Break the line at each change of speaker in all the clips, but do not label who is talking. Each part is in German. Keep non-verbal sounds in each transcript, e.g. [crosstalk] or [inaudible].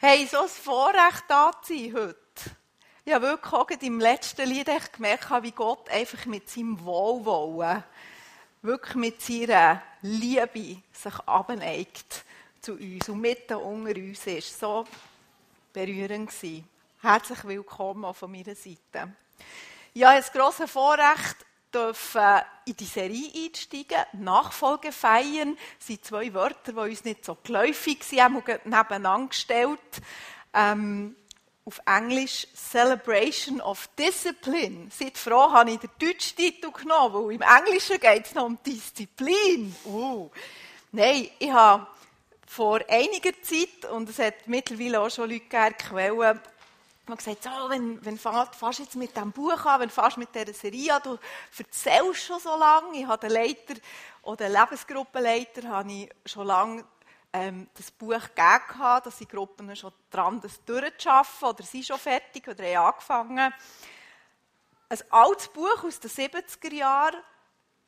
Hey, so ein Vorrecht da zu sein heute. Ich habe wirklich auch im letzten Lied gemerkt, wie Gott einfach mit seinem Wohlwollen, wirklich mit seiner Liebe sich abneigt zu uns und mitten unter uns ist. So berührend gewesen. Herzlich willkommen von meiner Seite. Ja, ein grosses Vorrecht, dürfen in die Serie einsteigen. Nachfolge feiern sind zwei Wörter, die uns nicht so geläufig sind, haben wir nebeneinander gestellt. Ähm, auf Englisch Celebration of Discipline. Seid froh, habe ich den deutschen Titel genommen, weil im Englischen geht es noch um Disziplin. Uh. Nein, ich habe vor einiger Zeit, und es hat mittlerweile auch schon Leute gegeben, Man gesagt, so, wenn, wenn fast jetzt mit diesem Buch an, wenn fast mit dieser Serie an, du erzählst schon so lange. Ich habe den Leiter oder den Lebensgruppenleiter habe ich schon lange ähm, das Buch gegeben, dass die Gruppen schon dran das durchzuschaffen oder sie schon fertig oder haben angefangen. Ein altes Buch aus den 70er Jahren,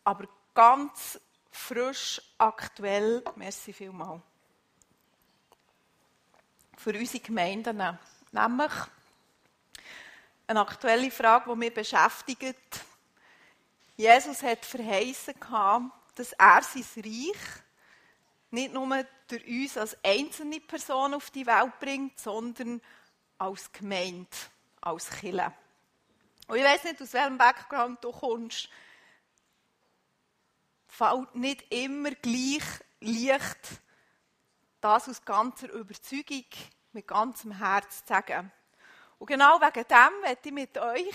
aber ganz frisch, aktuell. Merci vielmals. Für unsere Gemeinden. Nämlich eine aktuelle Frage, die mich beschäftigt. Jesus hat verheißen, dass er sein Reich nicht nur durch uns als einzelne Person auf die Welt bringt, sondern als Gemeinde, als Kille. Und ich weiß nicht, aus welchem Background du kommst. Fällt nicht immer gleich leicht, das aus ganzer Überzeugung, mit ganzem Herz zu sagen. Und genau wegen dem werde ich mit euch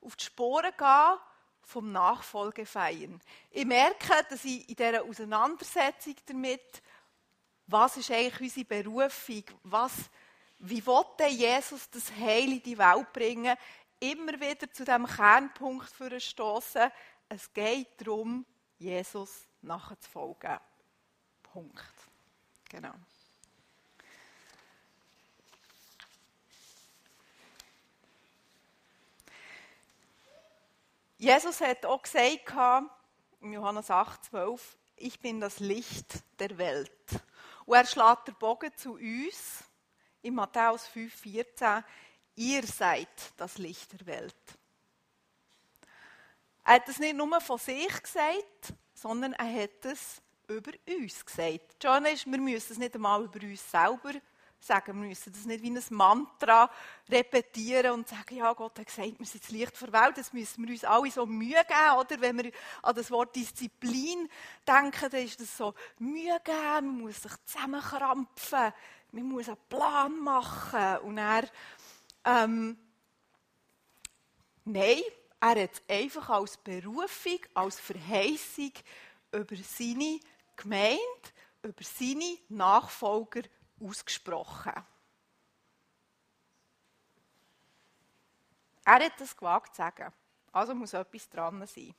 auf die Sporen gehen vom Nachfolgefeiern. Ich merke, dass ich in dieser Auseinandersetzung damit, was ist eigentlich unsere Berufung, was, wie will Jesus das Heil in die Welt bringen, immer wieder zu dem Kernpunkt stoßen. Es geht darum, Jesus nachzufolgen. Punkt. Genau. Jesus hat auch gesagt in Johannes 8, 12, ich bin das Licht der Welt. Und er schlägt den Bogen zu uns in Matthäus 5, 14, ihr seid das Licht der Welt. Er hat es nicht nur von sich gesagt, sondern er hat es über uns gesagt. John ist, wir müssen es nicht einmal über uns selber sagen. Müssen das nicht wie ein Mantra repetieren und sagen, ja, Gott hat gesagt, wir sind das Licht der Welt. Das müssen wir uns alle so Mühe geben, oder? Wenn wir an das Wort Disziplin denken, dann ist das so Mühe geben, man muss sich zusammenkrampfen, man muss einen Plan machen. Und er, ähm, nein, er hat einfach als Berufung, als Verheißung über seine Gemeinde, über seine Nachfolger ausgesprochen. Er hat das gewagt zu sagen. Also muss etwas dran sein.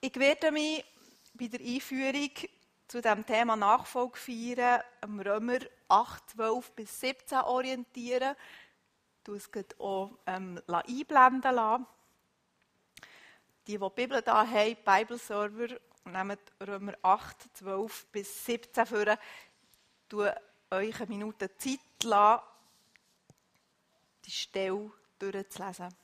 Ich werde mich bei der Einführung zu dem Thema Nachfolge feiern, am Römer 8, 12 bis 17 orientieren. Du es auch ähm, einblenden lassen. Die, die die Bibel da haben, Bibelserver, nehmen Römer 8, 12 bis 17 für, tue euch eine Minute Zeit lassen, die Stelle durchzulesen.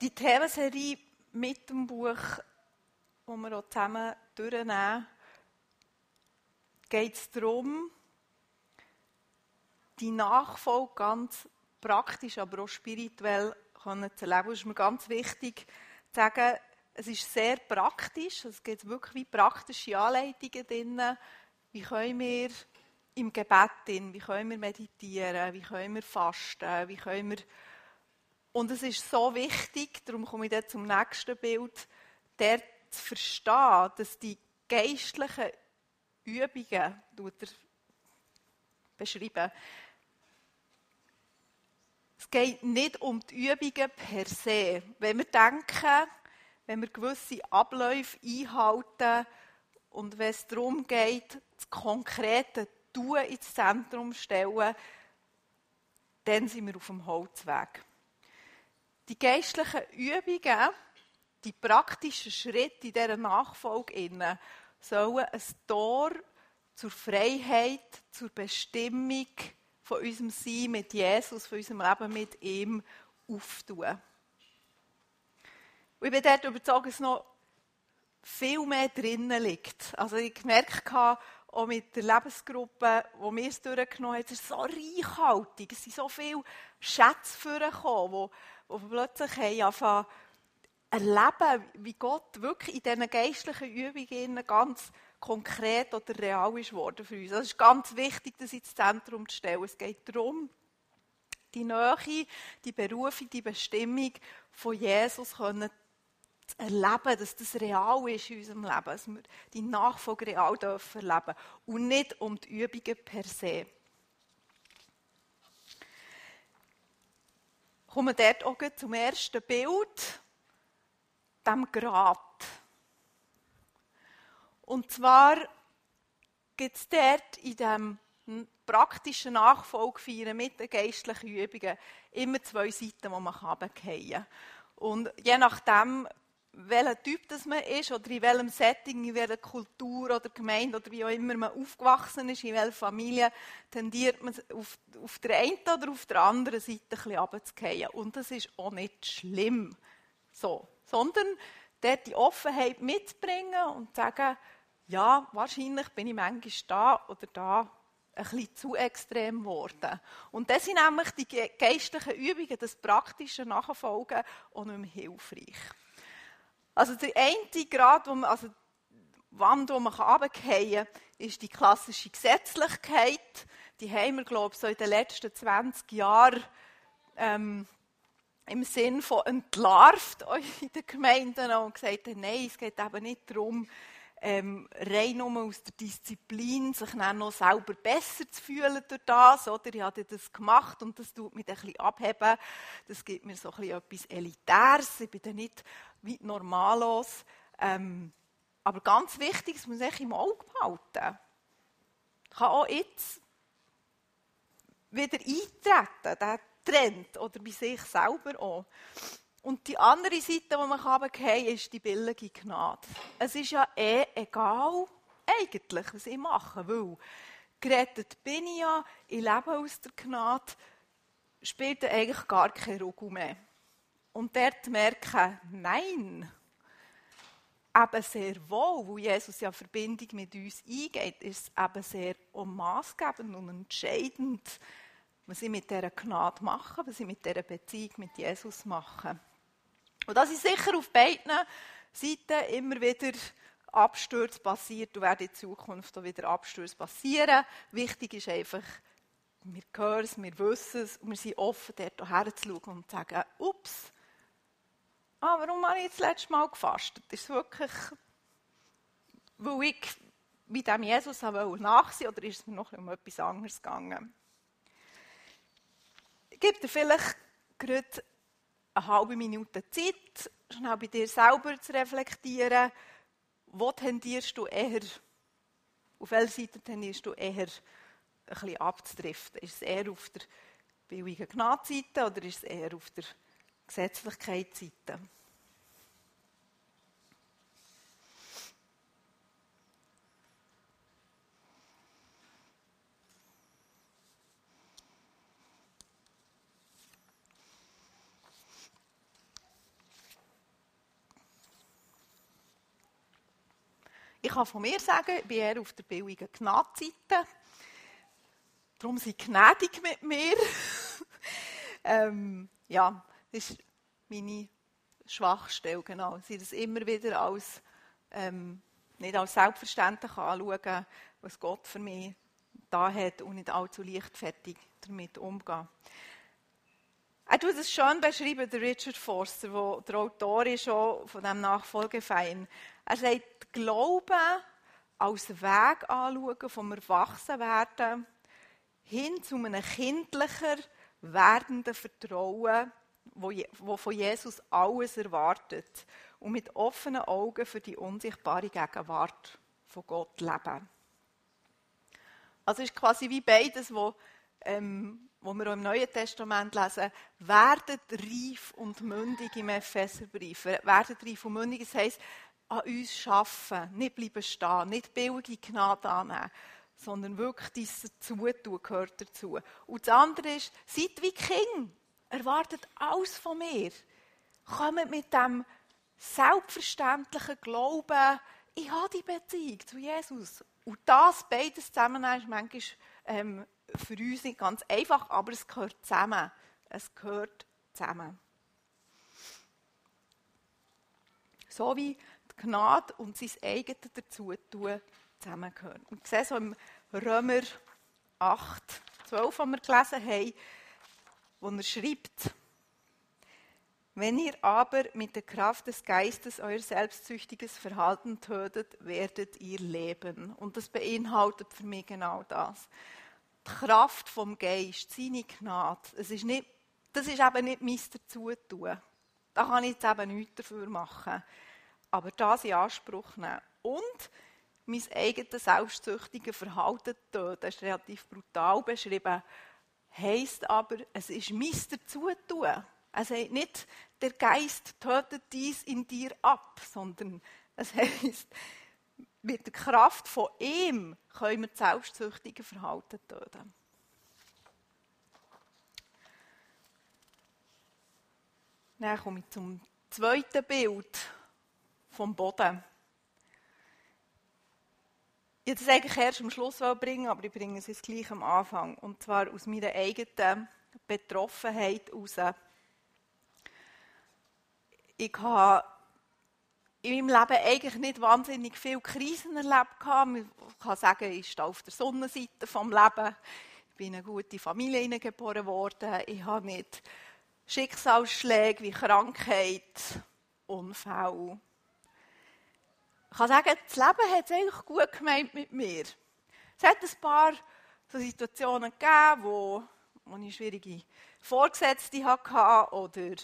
Die Themenserie mit dem Buch die wir auch zusammen durchnehmen, geht es darum, die Nachfolge ganz praktisch, aber auch spirituell zu erleben. Es ist mir ganz wichtig zu sagen, es ist sehr praktisch. Es gibt wirklich wie praktische Anleitungen drin. Wie können wir im Gebet drin, wie können wir meditieren, wie können wir fasten, wie können wir und es ist so wichtig, darum komme ich jetzt zum nächsten Bild, der zu verstehen, dass die geistlichen Übungen, tut er beschreiben, es geht nicht um die Übungen per se. Wenn wir denken, wenn wir gewisse Abläufe einhalten und wenn es darum geht, das konkrete Tun ins Zentrum zu stellen, dann sind wir auf dem Holzweg. Die geistlichen Übungen, die praktischen Schritte in dieser Nachfolge sollen ein Tor zur Freiheit, zur Bestimmung von unserem Sein mit Jesus, von unserem Leben mit ihm auftun. Und ich bin dort überzeugt, dass noch viel mehr drinnen liegt. Also ich gemerkt auch mit der Lebensgruppe, wo wir es durchgenommen haben, es ist so reichhaltig, es sind so viele Schätze vorgekommen, die, die plötzlich haben angefangen erleben, wie Gott wirklich in diesen geistlichen Übungen ganz konkret oder real ist worden für uns. Es ist ganz wichtig, das ins Zentrum zu stellen. Es geht darum, die Nähe, die Berufung, die Bestimmung von Jesus zu erleben, dass das real ist in unserem Leben, dass wir die Nachfolge real dürfen erleben und nicht um die Übungen per se. Kommen wir dort auch zum ersten Bild, dem Grat. Und zwar gibt es dort in dem praktischen Nachfolgefeiern mit den geistlichen Übungen immer zwei Seiten, die man runterfallen kann. Und je nachdem, welcher Typ das man ist oder in welchem Setting, in welcher Kultur oder Gemeinde oder wie auch immer man aufgewachsen ist, in welcher Familie, tendiert man auf, auf der einen oder auf der anderen Seite ein bisschen runterzufallen. Und das ist auch nicht schlimm. So. Sondern dort die Offenheit mitzubringen und sagen, ja, wahrscheinlich bin ich manchmal da oder da ein bisschen zu extrem geworden. Und das sind nämlich die geistlichen Übungen, das praktische Nachfolgen auch nicht mehr hilfreich. Also der eine Grad, wo man, also Wand, wo man runterfallen kann, ist die klassische Gesetzlichkeit. Die haben wir, glaube ich, so in den letzten 20 Jahren ähm, im Sinn von entlarvt [laughs] in den Gemeinden und gesagt, nein, es geht eben nicht darum, ähm, rein nur aus der Disziplin, sich dann noch selber besser zu fühlen durch das, oder? Ich habe das gemacht und das tut mich ein bisschen abheben. Das gibt mir so ein bisschen etwas Elitäres. Ich bin dann nicht wie normallos. Ähm, aber ganz wichtig, das muss ich im Auge behalten. Ich kann auch jetzt wieder eintreten, der Trend, oder bei sich selber auch. Und die andere Seite, die man runterfallen kann, ist die billige Gnade. Es ist ja eh egal, eigentlich, was ich mache, weil gerettet bin ich ja, ich lebe aus der Gnade, spielt eigentlich gar keine Rolle mehr. Und dort merken, nein, eben sehr wohl, wo Jesus ja Verbindung mit uns eingeht, ist es eben sehr maßgebend und entscheidend, was ich mit dieser Gnade mache, was ich mit dieser Beziehung mit Jesus mache. Und das ist sicher auf beiden Seiten immer wieder Abstürze passiert und werden in Zukunft auch wieder Abstürze passieren. Wichtig ist einfach, wir hören es, wir wissen es und wir sind offen, dort herzuschauen und zu sagen, ups, ah, warum habe ich das letzte Mal gefastet? Ist es wirklich, weil ich mit dem Jesus nachsehen oder ist es mir noch um etwas anderes gegangen? Ich gebe vielleicht gerade eine halbe Minute Zeit, schnell bei dir selber zu reflektieren, wo tendierst du eher, auf welcher Seite tendierst du eher ein bisschen abzudriften? Ist es eher auf der billigen Gnadseite oder ist es eher auf der Gesetzlichkeitsseite? Ich kann von mir sagen, ich bin eher auf der billigen Gnadseite. Darum sind gnädig mit mir. [laughs] ähm, ja, das ist meine Schwachstelle, genau. Sie das immer wieder als, ähm, nicht als selbstverständlich anschauen, was Gott für mich da hat und nicht allzu leichtfertig damit umgehen. Er tut es schön beschrieben, der Richard Forster, der Autor ist von diesem Nachfolgefein. Er sagt, Glauben als Weg anschauen vom Erwachsenwerden hin zu einem kindlicher, werdenden Vertrauen, wo von Jesus alles erwartet und mit offenen Augen für die unsichtbare Gegenwart von Gott leben. Also ist quasi wie beides, wo, ähm, wo wir auch im Neuen Testament lesen, werdet reif und mündig im Epheserbrief. Werdet reif und mündig, das heisst, an uns schaffen, nicht bleiben stehen, nicht billige Gnade annehmen, sondern wirklich dieses Zutun gehört dazu. Und das andere ist, seid wie Kind, erwartet alles von mir. Kommt mit dem selbstverständlichen Glauben, ich habe die Beziehung zu Jesus. Und das beides zusammen ist manchmal ähm, für uns nicht ganz einfach, aber es gehört zusammen. Es gehört zusammen. So wie Gnade und sein eigenes Dazutun zusammengehören. Und sehen so im Römer 8, 12, was wir gelesen haben, wo er schreibt, wenn ihr aber mit der Kraft des Geistes euer selbstsüchtiges Verhalten tötet, werdet ihr leben. Und das beinhaltet für mich genau das. Die Kraft vom Geist, seine Gnade, es ist nicht, das ist eben nicht mein Dazutun. Da kann ich jetzt eben nichts dafür machen. Aber das in Anspruch nehmen. Und mein eigenes selbstsüchtiges Verhalten töten, das ist relativ brutal beschrieben, heisst aber, es ist mein Dazutun. Er sagt nicht, der Geist tötet dies in dir ab, sondern es heißt, mit der Kraft von ihm können wir das selbstsüchtige Verhalten töten. Dann komme ich zum zweiten Bild vom Boden. Ich wollte es eigentlich erst am Schluss bringen, aber ich bringe es jetzt gleich am Anfang. Und zwar aus meiner eigenen Betroffenheit heraus ich habe in meinem Leben eigentlich nicht wahnsinnig viele Krisen erlebt. Ich kann sagen, ich stehe auf der Sonnenseite des Lebens. Ich bin in eine gute Familie geboren worden. Ich habe nicht Schicksalsschläge wie Krankheit, Unfälle. Ich kann sagen, das Leben hat es eigentlich gut gemeint mit mir. Es hat ein paar so Situationen gegeben, wo, wo ich schwierige Vorgesetzte hatte oder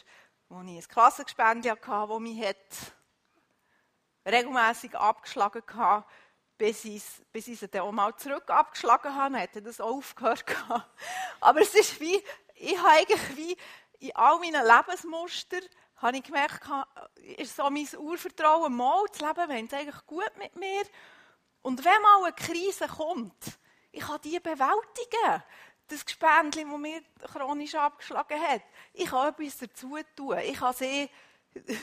wo ich ein Klassengespendium hatte, das mich hat regelmässig abgeschlagen hatte, bis ich, bis ich sie dann auch mal zurück abgeschlagen habe. Hat das auch aufgehört. Aber es ist wie, ich habe eigentlich wie in all meinen Lebensmustern habe ich gemerkt, ist so mein Urvertrauen, mal zu leben, wenn es eigentlich gut mit mir. Und wenn mal eine Krise kommt, ich kann die bewältigen das Gespendli, das mir chronisch abgeschlagen hat. Ich kann etwas dazu tun. Ich kann sie, [laughs]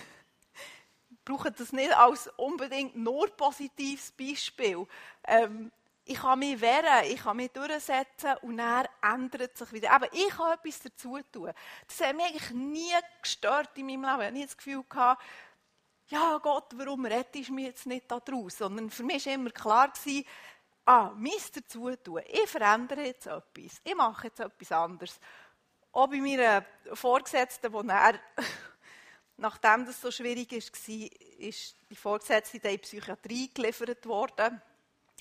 brauche das nicht als unbedingt nur positives Beispiel. Ähm, ich kann mich wehren, ich kann mich durchsetzen und dann ändert sich wieder. Aber ich kann etwas dazu tun. Das hat mich eigentlich nie gestört in meinem Leben. Ich habe nie das Gefühl gehabt, ja Gott, warum rettest du mich jetzt nicht daraus? Sondern für mich war immer klar, gewesen, ah, mein dazu tun. Ich verändere jetzt etwas. Ich mache jetzt etwas anderes. Auch bei meiner Vorgesetzten, wo er, [laughs] nachdem das so schwierig war, ist die Vorgesetzte in die Psychiatrie geliefert worden.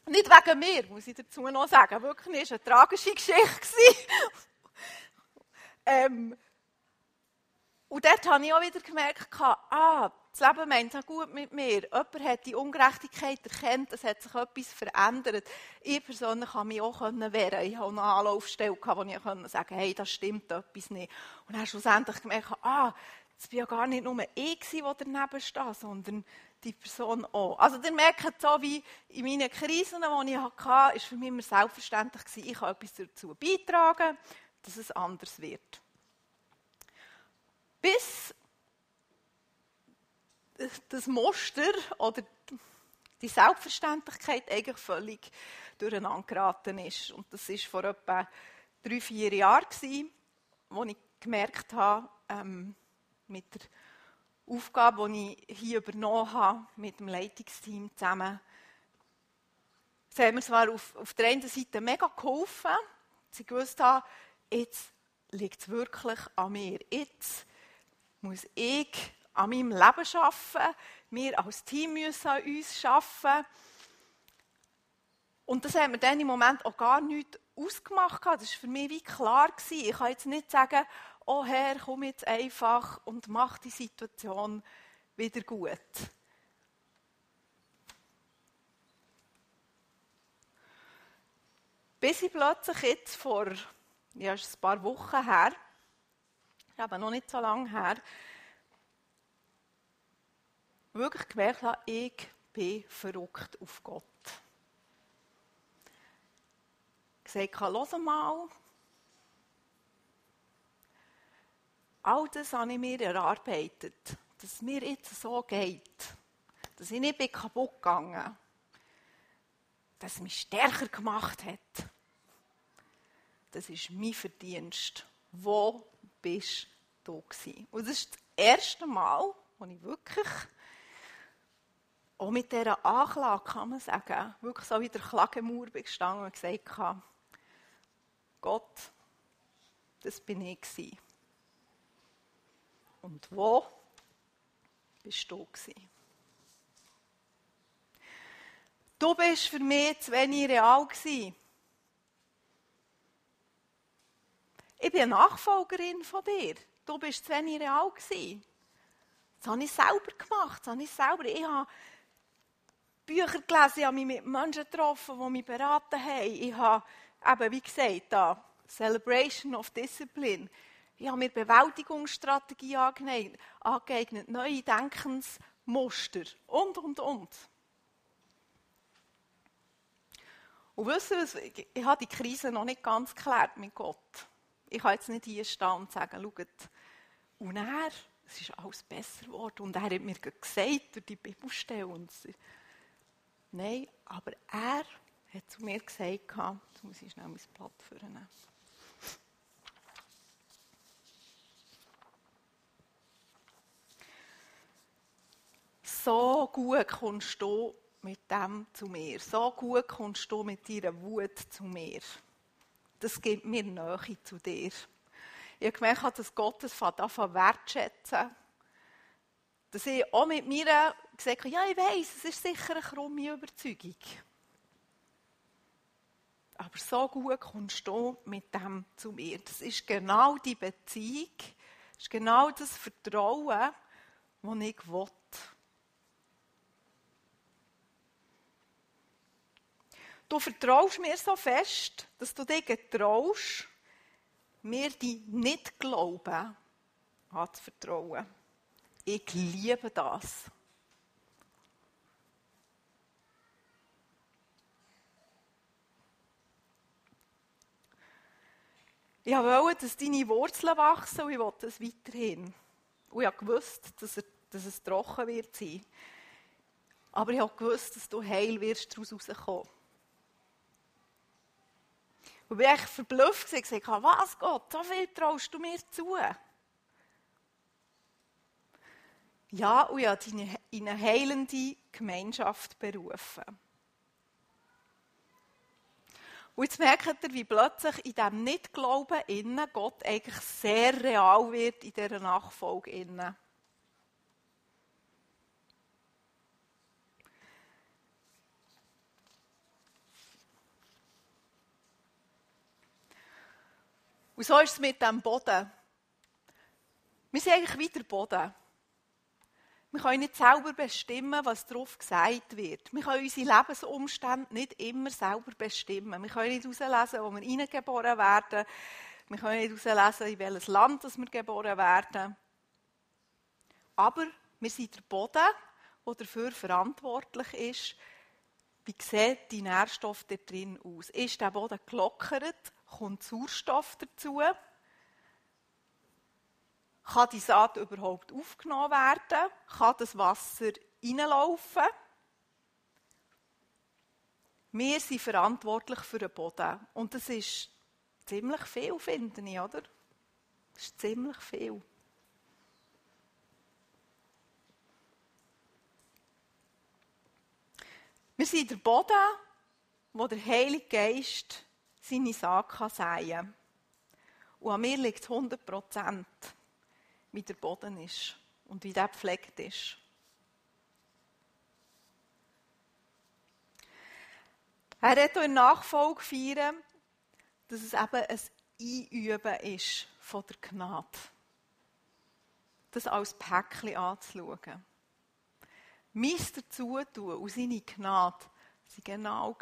Nicht wegen mir, muss ich dazu noch sagen. Wirklich, es war eine tragische Geschichte. [laughs] ähm, und dort habe ich auch wieder gemerkt, ah, das Leben meint es gut mit mir. Jemand hat die Ungerechtigkeit erkannt, es hat sich etwas verändert. Ich persönlich kann mich auch wehren. Ich habe eine Anlaufstelle, wo ich sagen konnte, hey, das stimmt etwas nicht. Und dann schlussendlich gemerkt, ah, es war ja gar nicht nur ich, der daneben steht, sondern die Person auch. Also ihr merkt so, wie in meinen Krisen, die ich hatte, war für mich immer selbstverständlich, ich kann etwas dazu beitragen, dass es anders wird. Bis das Muster oder die Selbstverständlichkeit eigentlich völlig durcheinander geraten ist. Und das war vor etwa drei, vier Jahren, wo ich gemerkt habe, ähm, mit der Aufgabe, die ich hier übernommen habe, mit dem Leitungsteam zusammen, Sie haben mir zwar auf, auf der einen Seite mega geholfen, sie gewusst haben, jetzt liegt es wirklich an mir. Jetzt muss ich an meinem Leben arbeiten. Wir als Team müssen an uns arbeiten. Und das hat mir dann im Moment auch gar nichts ausgemacht. Das war für mich wie klar. Ich kann jetzt nicht sagen, oh Herr, komm jetzt einfach und mach die Situation wieder gut. Bis ich plötzlich jetzt vor, ja, ist ein paar Wochen her, aber noch nicht so lange her, wirklich gemerkt habe, ich bin verrückt auf Gott. Ich gesagt habe, hör mal, all das habe ich mir erarbeitet, dass es mir jetzt so geht, dass ich nicht kaputt gegangen bin das mich stärker gemacht hat. Das ist mein Verdienst. Wo bist du gewesen? Und das ist das erste Mal, wo ich wirklich auch mit dieser Anklage, kann man sagen, wirklich so wie der Klagemauer gestanden und gesagt habe, Gott, das bin ich gewesen. Und wo bist du gewesen? Du bist für mich zu wenig real gewesen. Ich bin eine Nachfolgerin von dir. Du bist zu wenig real gewesen. Das habe ich selber gemacht. Das habe ich selber. Ich habe Bücher gelesen, ich habe mich mit Menschen getroffen, die mich beraten haben. Ich habe, eben, wie gesagt, da, Celebration of Discipline. Ich habe mir Bewältigungsstrategie angeeignet, neue Denkensmuster und, und, und. Und wisst ihr, ich habe die Krise noch nicht ganz geklärt mit Gott. Ich kann jetzt nicht hier stehen und sagen, schaut, und er, es ist alles besser geworden. Und er hat mir gesagt, durch die Bibelstelle. Und Nein, aber er hat zu mir gesagt, jetzt muss ich schnell mein Blatt führen. So gut kommst du mit dem zu mir. So gut kommst du mit deiner Wut zu mir. Das gibt mir Nähe zu dir. Ich habe gemerkt, dass Gott es davon wertschätzen dass ich auch mit mir gesagt habe, ja, ich weiß, es ist sicher eine krumme Überzeugung. Aber so gut kommst du mit dem zu mir. Das ist genau die Beziehung, das ist genau das Vertrauen, das ich will. Du vertraust mir so fest, dass du dir getraust, mir die Nicht-Glauben anzuvertrauen. Ich liebe das. Ich wollte, dass deine Wurzeln wachsen und ich wollte es weiterhin. Und ich wusste, dass, dass es trocken wird sein. Aber ich gewusst, dass du heil wirst daraus rauskommen. Und bin ich verblüfft und gesagt, was Gott, so viel traust du mir zu? Ja, und ich habe dich in eine heilende Gemeinschaft berufen. Und jetzt merkt ihr, wie plötzlich in diesem Nicht-Glauben innen Gott eigentlich sehr real wird in dieser Nachfolge innen. Und so ist es mit dem Boden. Wir sind eigentlich wie der Boden. Wir können nicht selber bestimmen, was darauf gesagt wird. Wir können unsere Lebensumstände nicht immer selber bestimmen. Wir können nicht herauslesen, wo wir hineingeboren werden. Wir können nicht herauslesen, in welches Land wir geboren werden. Aber wir sind der Boden, der dafür verantwortlich ist, wie sieht die Nährstoff da drin aus? Ist der Boden gelockert? Kommt Sauerstoff dazu. Kann die Saat überhaupt aufgenommen werden? Kann das Wasser reinlaufen? Wir sind verantwortlich für den Boden. Und das ist ziemlich viel, finde ich, oder? Das ist ziemlich viel. Wir sind der Boden, wo der Heilige Geist seine Sache säen. Und an mir liegt es 100 Prozent, wie der Boden ist und wie der gepflegt ist. Er hat auch in Nachfolge feiern, dass es eben ein Einüben ist von der Gnade. Das als Päckchen anzuschauen. Meist dazu tun und seine Gnade sind genau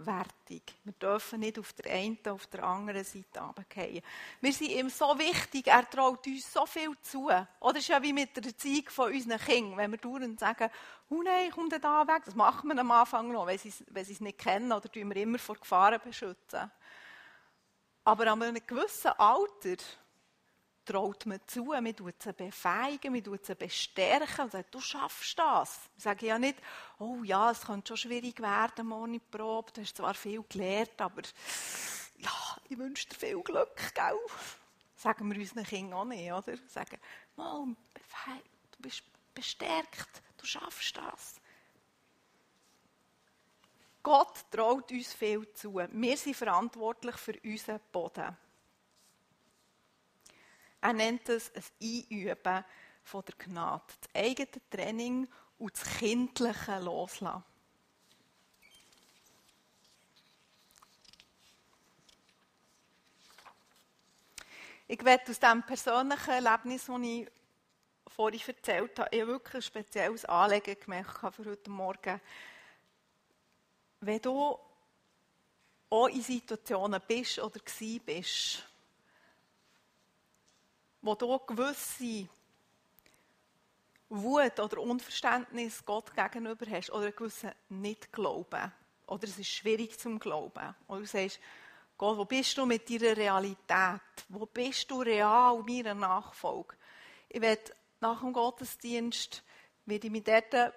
gleichwertig. Wir dürfen nicht auf der einen oder auf der anderen Seite runterfallen. Wir sind ihm so wichtig, er traut uns so viel zu. Oder ist ja wie mit der Erziehung von unseren Kindern. Wenn wir dauernd sagen, oh nein, komm da weg, das machen wir am Anfang noch, wenn sie, wenn sie es nicht kennen oder tun wir immer vor Gefahren beschützen. Aber an einem gewissen Alter traut man zu, man tut sie befeigen, man tut sie bestärken und sagt, du schaffst das. Ich sage ja nicht, oh ja, es könnte schon schwierig werden, morgen Probe, du hast zwar viel gelernt, aber ja, ich wünsche dir viel Glück, gell? Sagen wir unseren Kindern auch nicht, oder? Sagen, mal, du bist bestärkt, du schaffst das. Gott traut uns viel zu. Wir sind verantwortlich für unseren Boden. Er nennt es ein Einüben von der Gnade. Das eigene Training und das kindliche Loslassen. Ich werde aus diesem persönlichen Erlebnis, das ich vorhin erzählt habe, ich wirklich ein spezielles Anliegen gemacht für heute Morgen. Wenn du auch in Situationen bist oder gsi bist, wo du gewisse Wut oder Unverständnis Gott gegenüber hast oder einen gewissen Nicht-Glauben. Oder es ist schwierig zum Glauben. Oder du sagst, Gott, wo bist du mit deiner Realität? Wo bist du real in meiner Nachfolge? Ich werde nach dem Gottesdienst werde ich mich dort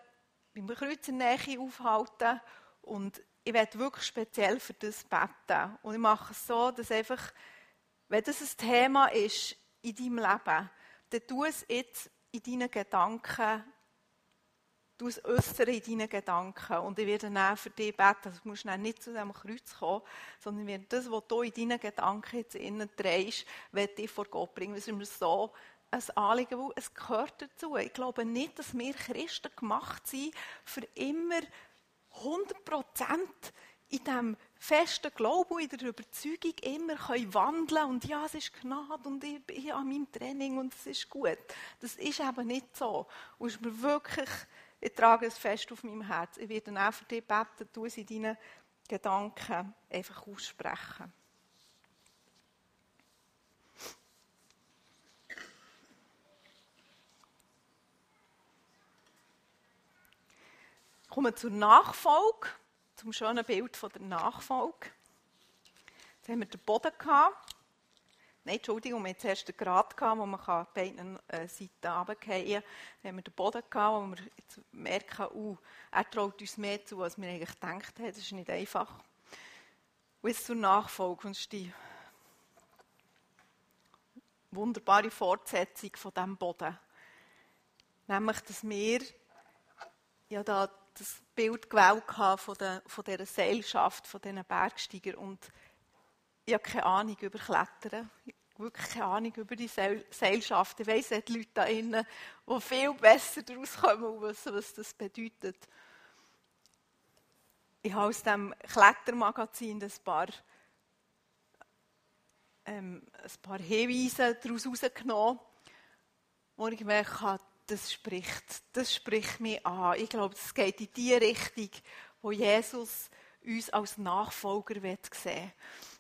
beim Kreuz in aufhalten und ich werde wirklich speziell für das beten. Und ich mache es so, dass einfach, wenn das ein Thema ist in deinem Leben, dann tu es jetzt in deinen Gedanken, tu es äußern in deinen Gedanken. Und ich werde dann für dich beten. Also du musst dann nicht zu diesem Kreuz kommen, sondern werde das, was du in deinen Gedanken jetzt innen drehst, werde ich vor Gott bringen. Das ist mir so ein Anliegen, weil es gehört dazu. Ich glaube nicht, dass wir Christen gemacht sind, für immer 100 Prozent in diesem festen Glauben und in der Überzeugung immer können wandeln und ja, es ist Gnade und ich bin an meinem Training und es ist gut. Das ist eben nicht so. Und ist mir wirklich, ich trage es fest auf meinem Herz. Ich werde auch für dich beten, du es in deinen Gedanken einfach aussprechen. Kommen wir zur Nachfolge zum schönen Bild von der Nachfolge. Jetzt haben wir den Boden gehabt. Nein, Entschuldigung, wir hatten zuerst den Grat, gehabt, wo man bei beiden äh, Seiten runterfallen kann. Dann haben wir den Boden gehabt, wo wir jetzt merken, uh, er traut uns mehr zu, als wir eigentlich gedacht haben. Das ist nicht einfach. Und jetzt zur Nachfolge. Und die wunderbare Fortsetzung von diesem Boden. Nämlich, dass wir ja da das Bild gewählt von, der, von dieser Seilschaft, von diesen Bergsteigern. Und ich habe keine Ahnung über Klettern. Wirklich keine Ahnung über die Seil Seilschaft. Ich weiss, es Leute da drinnen, die viel besser daraus kommen und wissen, was das bedeutet. Ich habe aus diesem Klettermagazin ein paar, ähm, ein paar Hinweise daraus herausgenommen, wo ich gemerkt habe, das spricht, das spricht mich an. Ich glaube, es geht in die Richtung, wo Jesus uns als Nachfolger sehen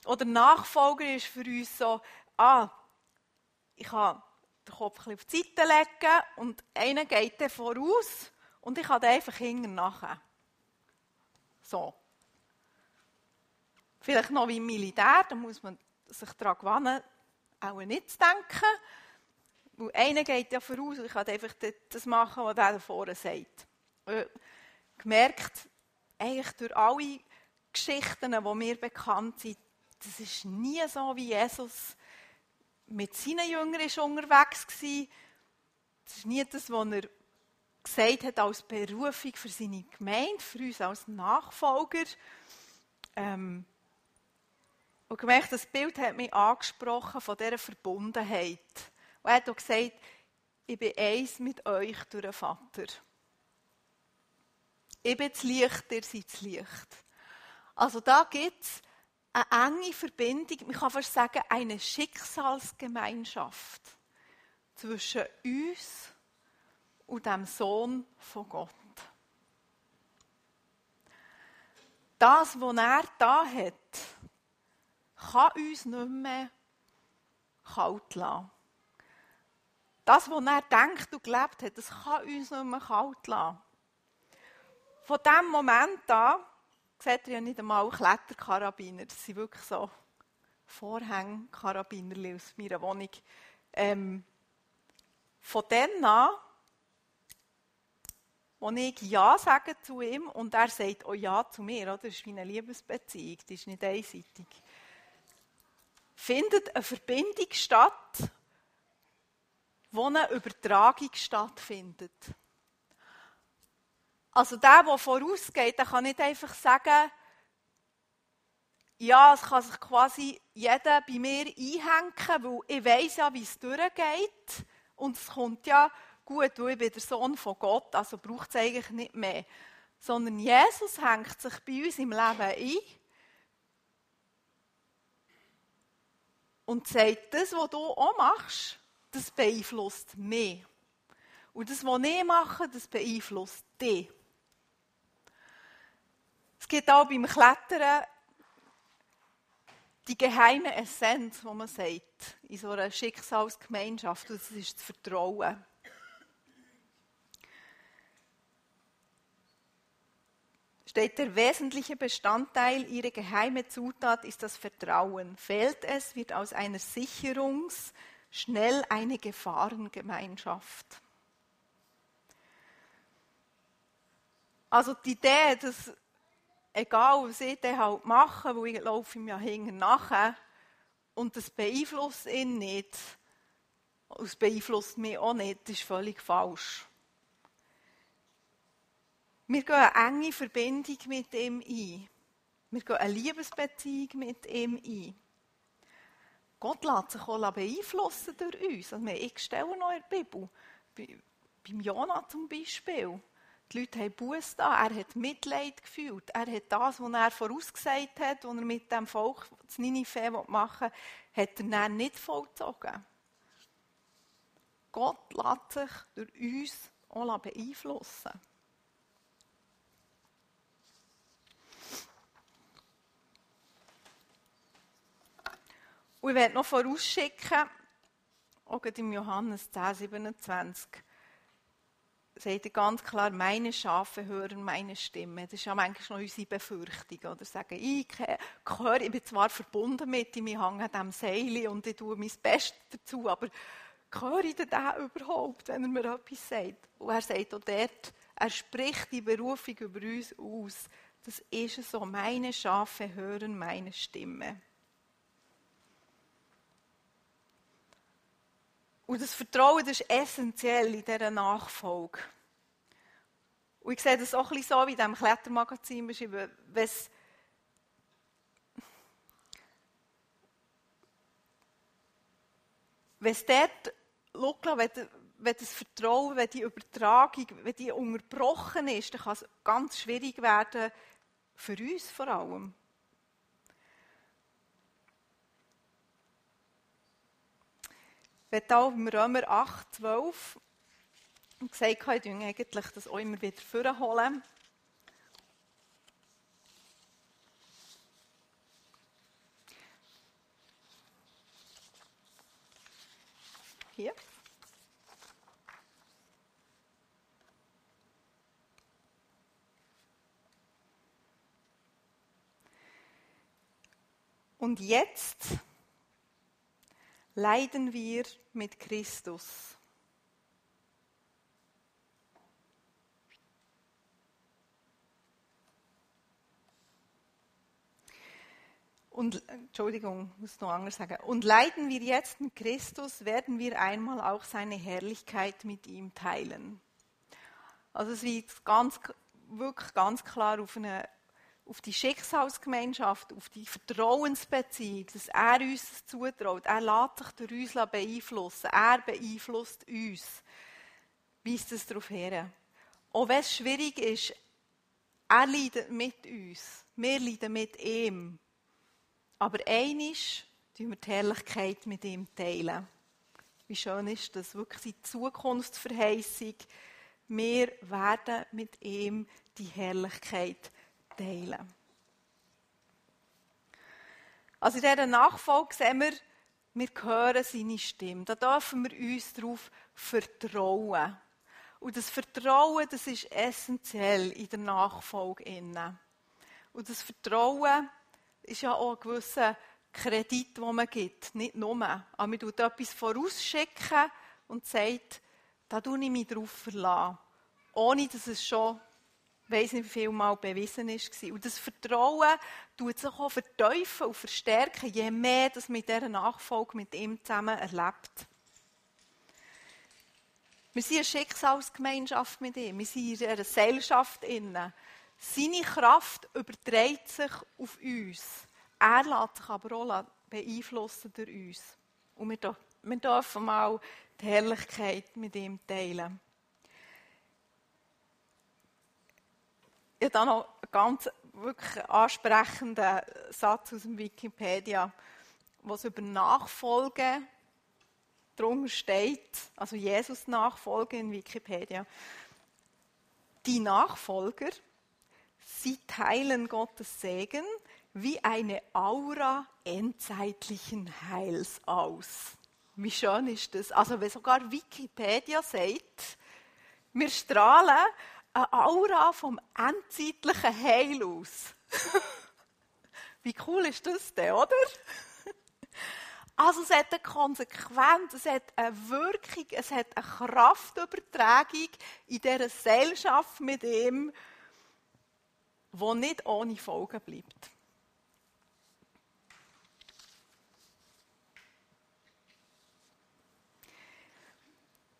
Oder Nachfolger ist für uns so, ah, ich kann den Kopf ein auf die Seite legen und einer geht dann voraus und ich kann dann einfach hinten nachher. So. Vielleicht noch wie im Militär, da muss man sich daran gewöhnen, auch nicht zu denken. Weil einer geht ja voraus und ich kann einfach das machen, was der da vorne sagt. Äh, gemerkt, eigentlich durch alle Geschichten, die mir bekannt sind, das ist nie so, wie Jesus mit seinen Jüngern ist unterwegs war. Das ist nie das, was er gesagt hat als Berufung für seine Gemeinde, für uns als Nachfolger. Ähm, und gemerkt, das Bild hat mich angesprochen von dieser Verbundenheit. Und er hat auch gesagt, ich bin eins mit euch durch den Vater. Ich bin das Licht, ihr seid das Licht. Also da gibt es eine enge Verbindung, man kann fast sagen, eine Schicksalsgemeinschaft zwischen uns und dem Sohn von Gott. Das, was er da hat, kann uns nicht mehr kalt lassen. Das, was er denkt und gelebt hat, das kann uns nicht mehr kalt lassen. Von diesem Moment an seht ihr ja nicht einmal Kletterkarabiner. Das sind wirklich so Vorhängkarabiner aus meiner Wohnung. Ähm, von dann an, wo ich Ja sage zu ihm und er sagt auch Ja zu mir, oder? das ist wie eine Liebesbeziehung, die ist nicht einseitig, findet eine Verbindung statt, wo eine Übertragung stattfindet. Also der, der vorausgeht, der kann nicht einfach sagen, ja, es kann sich quasi jeder bei mir einhängen, weil ich weiß ja, wie es durchgeht. Und es kommt ja gut, weil ich bin der Sohn von Gott, also braucht es eigentlich nicht mehr. Sondern Jesus hängt sich bei uns im Leben ein und sagt, das, was du auch machst, das beeinflusst mich. Und das, was ich mache, das beeinflusst dich. Es gibt auch beim Klettern die geheime Essenz, wo man sagt, in so einer Schicksalsgemeinschaft, das ist das Vertrauen. Steht der wesentliche Bestandteil, ihre geheime Zutat ist das Vertrauen. Fehlt es, wird aus einer Sicherungs- schnell eine Gefahrengemeinschaft. Also die Idee, dass egal was ich dann halt mache, wo ich laufe ihm ja hinten nachher und das beeinflusst ihn nicht, es beeinflusst mich auch nicht, das ist völlig falsch. Wir gehen eine enge Verbindung mit ihm ein. Wir gehen eine Liebesbeziehung mit ihm ein. Gott lässt sich auch beeinflussen durch uns. Also ich stelle noch in der Bibel, bei, beim Jonah zum Beispiel, die Leute haben Buß da, er hat Mitleid gefühlt. Er hat das, was er vorausgesagt hat, was er mit dem Volk das Ninive machen will, hat er dann nicht vollzogen. Gott lässt sich durch uns auch beeinflussen. Und ich werde noch vorausschicken, auch im Johannes 10, 27, sagt er ganz klar, meine Schafe hören meine Stimme. Das ist ja manchmal noch unsere Befürchtung. Oder sagen, ich gehöre, ich bin zwar verbunden mit ihm, ich hänge an diesem Seil und ich tue mein Bestes dazu, aber gehöre ich denn überhaupt, wenn er mir etwas sagt? Und er sagt auch dort, er spricht die Berufung über uns aus. Das ist so, meine Schafe hören meine Stimme. Und das Vertrauen das ist essentiell in dieser Nachfolge. Und ich sehe das auch ein so, wie in diesem Klettermagazin beschrieben, wenn es wenn es dort, Lukla, wenn, wenn das Vertrauen, wenn die Übertragung, wenn die unterbrochen ist, dann kann es ganz schwierig werden, für uns vor allem. Werde auch im Römer 8, 12 gesagt, ich eigentlich das auch immer wieder vorholen. Hier. Und jetzt leiden wir mit Christus. Und, Entschuldigung, muss noch anders sagen. Und leiden wir jetzt mit Christus, werden wir einmal auch seine Herrlichkeit mit ihm teilen. Also es wird ganz, wirklich ganz klar auf eine auf die Schicksalsgemeinschaft, auf die Vertrauensbeziehung, dass er uns das zutraut. Er lässt sich durch uns beeinflussen. Er beeinflusst uns. Weist es darauf her. Auch wenn es schwierig ist, er leidet mit uns. Wir leiden mit ihm. Aber einisch teilen wir die Herrlichkeit mit ihm teilen. Wie schön ist das? Wirklich die Zukunftsverheißung. Wir werden mit ihm die Herrlichkeit teilen. Also in dieser Nachfolge sehen wir, wir hören seine Stimme. Da dürfen wir uns darauf vertrauen. Und das Vertrauen, das ist essentiell in der Nachfolge. Und das Vertrauen ist ja auch ein gewisser Kredit, den man gibt. Nicht nur. Aber man tut etwas vorausschicken und sagt, da tue ich mich darauf verlassen. Ohne, dass es schon, weiss nicht wie viel Mal bewiesen ist. Und das Vertrauen tut sich auch verteufeln und verstärken, je mehr das mit dieser Nachfolge mit ihm zusammen erlebt. Wir sind eine Schicksalsgemeinschaft mit ihm. Wir sind in einer Gesellschaft. Seine Kraft überträgt sich auf uns. Er lässt sich aber auch beeinflussen durch uns. Und wir dürfen mal die Herrlichkeit mit ihm teilen. Ich habe noch einen ganz wirklich ansprechenden Satz aus dem Wikipedia, was über Nachfolge Darum steht, also Jesus Nachfolge in Wikipedia, die Nachfolger, sie teilen Gottes Segen wie eine Aura endzeitlichen Heils aus. Wie schön ist das? Also, wenn sogar Wikipedia sagt, wir strahlen eine Aura vom endzeitlichen Heil aus. [laughs] Wie cool ist das denn, oder? [laughs] Also es hat eine Konsequenz, es hat eine Wirkung, es hat eine Kraftübertragung in dieser Gesellschaft mit ihm, die nicht ohne Folgen bleibt.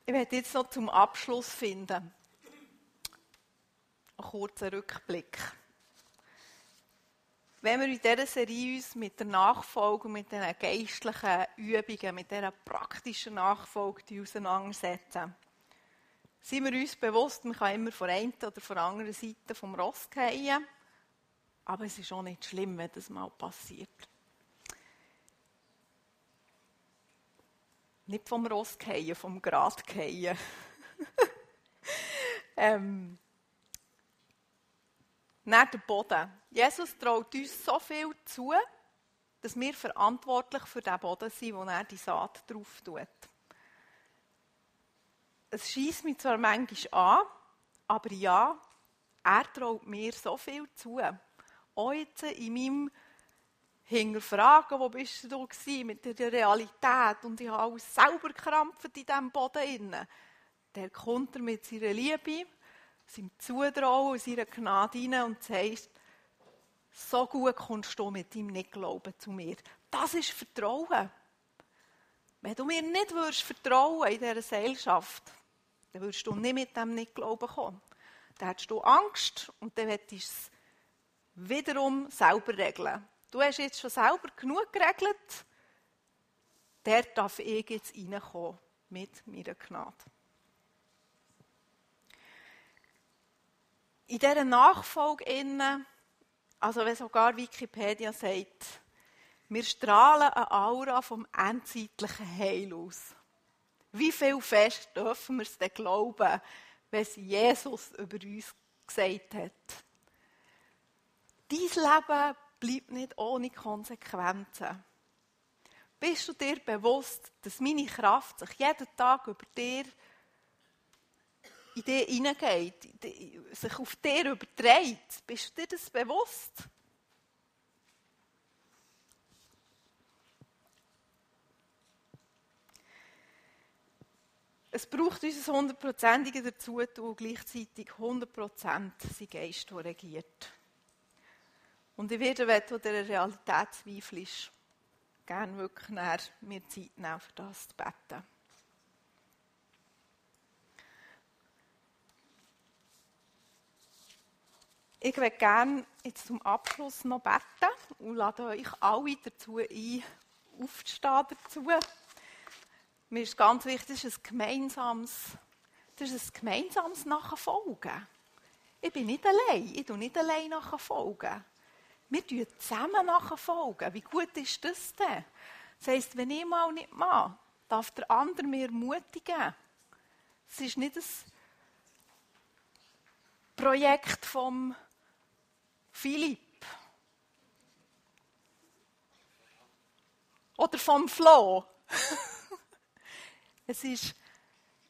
Ich werde jetzt noch zum Abschluss finden. Einen kurzen Rückblick wenn wir in dieser Serie uns mit der Nachfolge, mit den geistlichen Übungen, mit dieser praktischen Nachfolge auseinandersetzen, sind wir uns bewusst, man kann immer von einer oder von der anderen Seite vom Ross fallen, aber es ist auch nicht schlimm, wenn das mal passiert. Nicht vom Ross fallen, vom Grat fallen. [laughs] ähm, Nach dem Boden. Jesus traut uns so viel zu, dass wir verantwortlich für den Boden sind, wo er die Saat drauf tut. Es schießt mich zwar manchmal an, aber ja, er traut mir so viel zu. Auch jetzt in meinem Hinterfragen, wo bist du da mit der Realität und ich habe alles selber gekrampft in diesem Boden. Der kommt er mit seiner Liebe, seinem Zutrauen seiner Gnade rein und sagt, so gut kommst du mit deinem Nicht-Glauben zu mir. Das ist Vertrauen. Wenn du mir nicht würdest vertrauen in dieser Gesellschaft, dann würdest du nicht mit dem Nicht-Glauben kommen. Dann hättest du Angst und dann hättest du es wiederum selber regeln. Du hast jetzt schon selber genug geregelt, der darf ich jetzt reinkommen mit meiner Gnade. In dieser Nachfolge, also wenn sogar Wikipedia sagt, wir strahlen eine Aura vom endzeitlichen Heil aus. Wie viel fest dürfen wir es denn glauben, es Jesus über uns gesagt hat? Dein Leben bleibt nicht ohne Konsequenzen. Bist du dir bewusst, dass meine Kraft sich jeden Tag über dir in dich hineingeht, sich auf dir überträgt. Bist du dir das bewusst? Es braucht uns ein hundertprozentige dazu und gleichzeitig 100% sein Geist, der regiert. Und ich werde, wenn du dieser Realität zweifelst, gerne wirklich näher mir Zeit nehmen, für das zu beten. Ich würde gerne jetzt zum Abschluss noch beten und lade euch alle dazu ein, aufzustehen dazu. Mir ist ganz wichtig, das ist ein gemeinsames, das ist ein gemeinsames Nachfolgen. Ich bin nicht allein, ich tue nicht allein nachfolgen. Wir tun zusammen nachfolgen. Wie gut ist das denn? Das heisst, wenn ich mal nicht mache, darf der andere mir ermutigen. Es ist nicht ein Projekt vom Philipp. Oder vom Flo. [laughs] es ist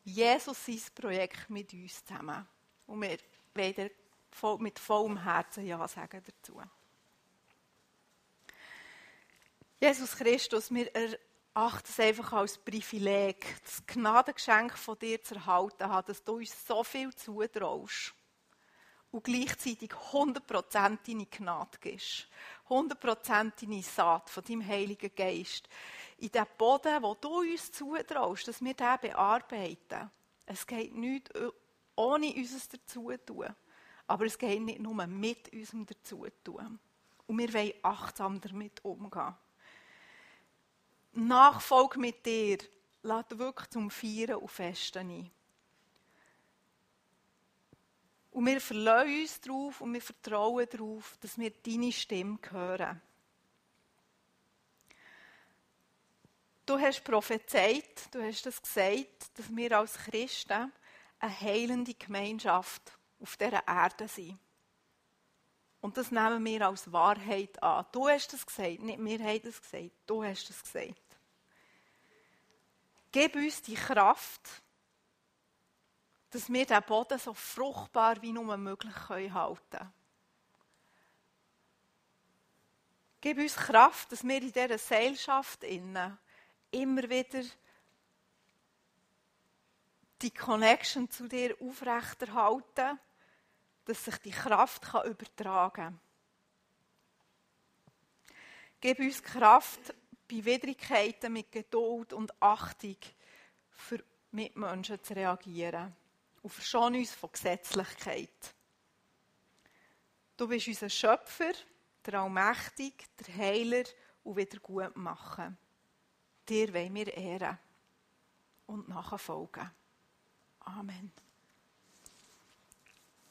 Jesus sein Projekt mit uns zusammen. Und wir werden mit vollem Herzen Ja sagen dazu. Jesus Christus, wir erachten es einfach als Privileg, das Gnadengeschenk von dir zu erhalten dass du uns so viel zutraust und gleichzeitig 100% deine Gnade gibst. 100% deine Saat von deinem Heiligen Geist. In den Boden, wo du uns zutraust, dass wir den bearbeiten. Es geht nicht ohne unser Dazutun. Aber es geht nicht nur mit unserem Dazutun. Und wir wollen achtsam damit umgehen. Nachfolge mit dir lädt wirklich zum Feiern und Festen ein. Und wir verlassen uns darauf und wir vertrauen darauf, dass wir deine Stimme hören. Du hast prophezeit, du hast es gesagt, dass wir als Christen eine heilende Gemeinschaft auf dieser Erde sind. Und das nehmen wir als Wahrheit an. Du hast es gesagt, nicht wir haben es gesagt, du hast es gesagt. Gib uns die Kraft, dass wir den Boden so fruchtbar wie nur möglich halten können. Gib uns Kraft, dass wir in dieser Gesellschaft immer wieder die Connection zu dir aufrechterhalten, dass sich die Kraft übertragen kann. Gib uns Kraft bei Widrigkeiten mit Geduld und Achtung für Mitmenschen zu reagieren und verschone uns von Gesetzlichkeit. Du bist unser Schöpfer, der Allmächtig, der Heiler und wieder gut machen. Dir wollen wir ehren und nachfolgen. Amen.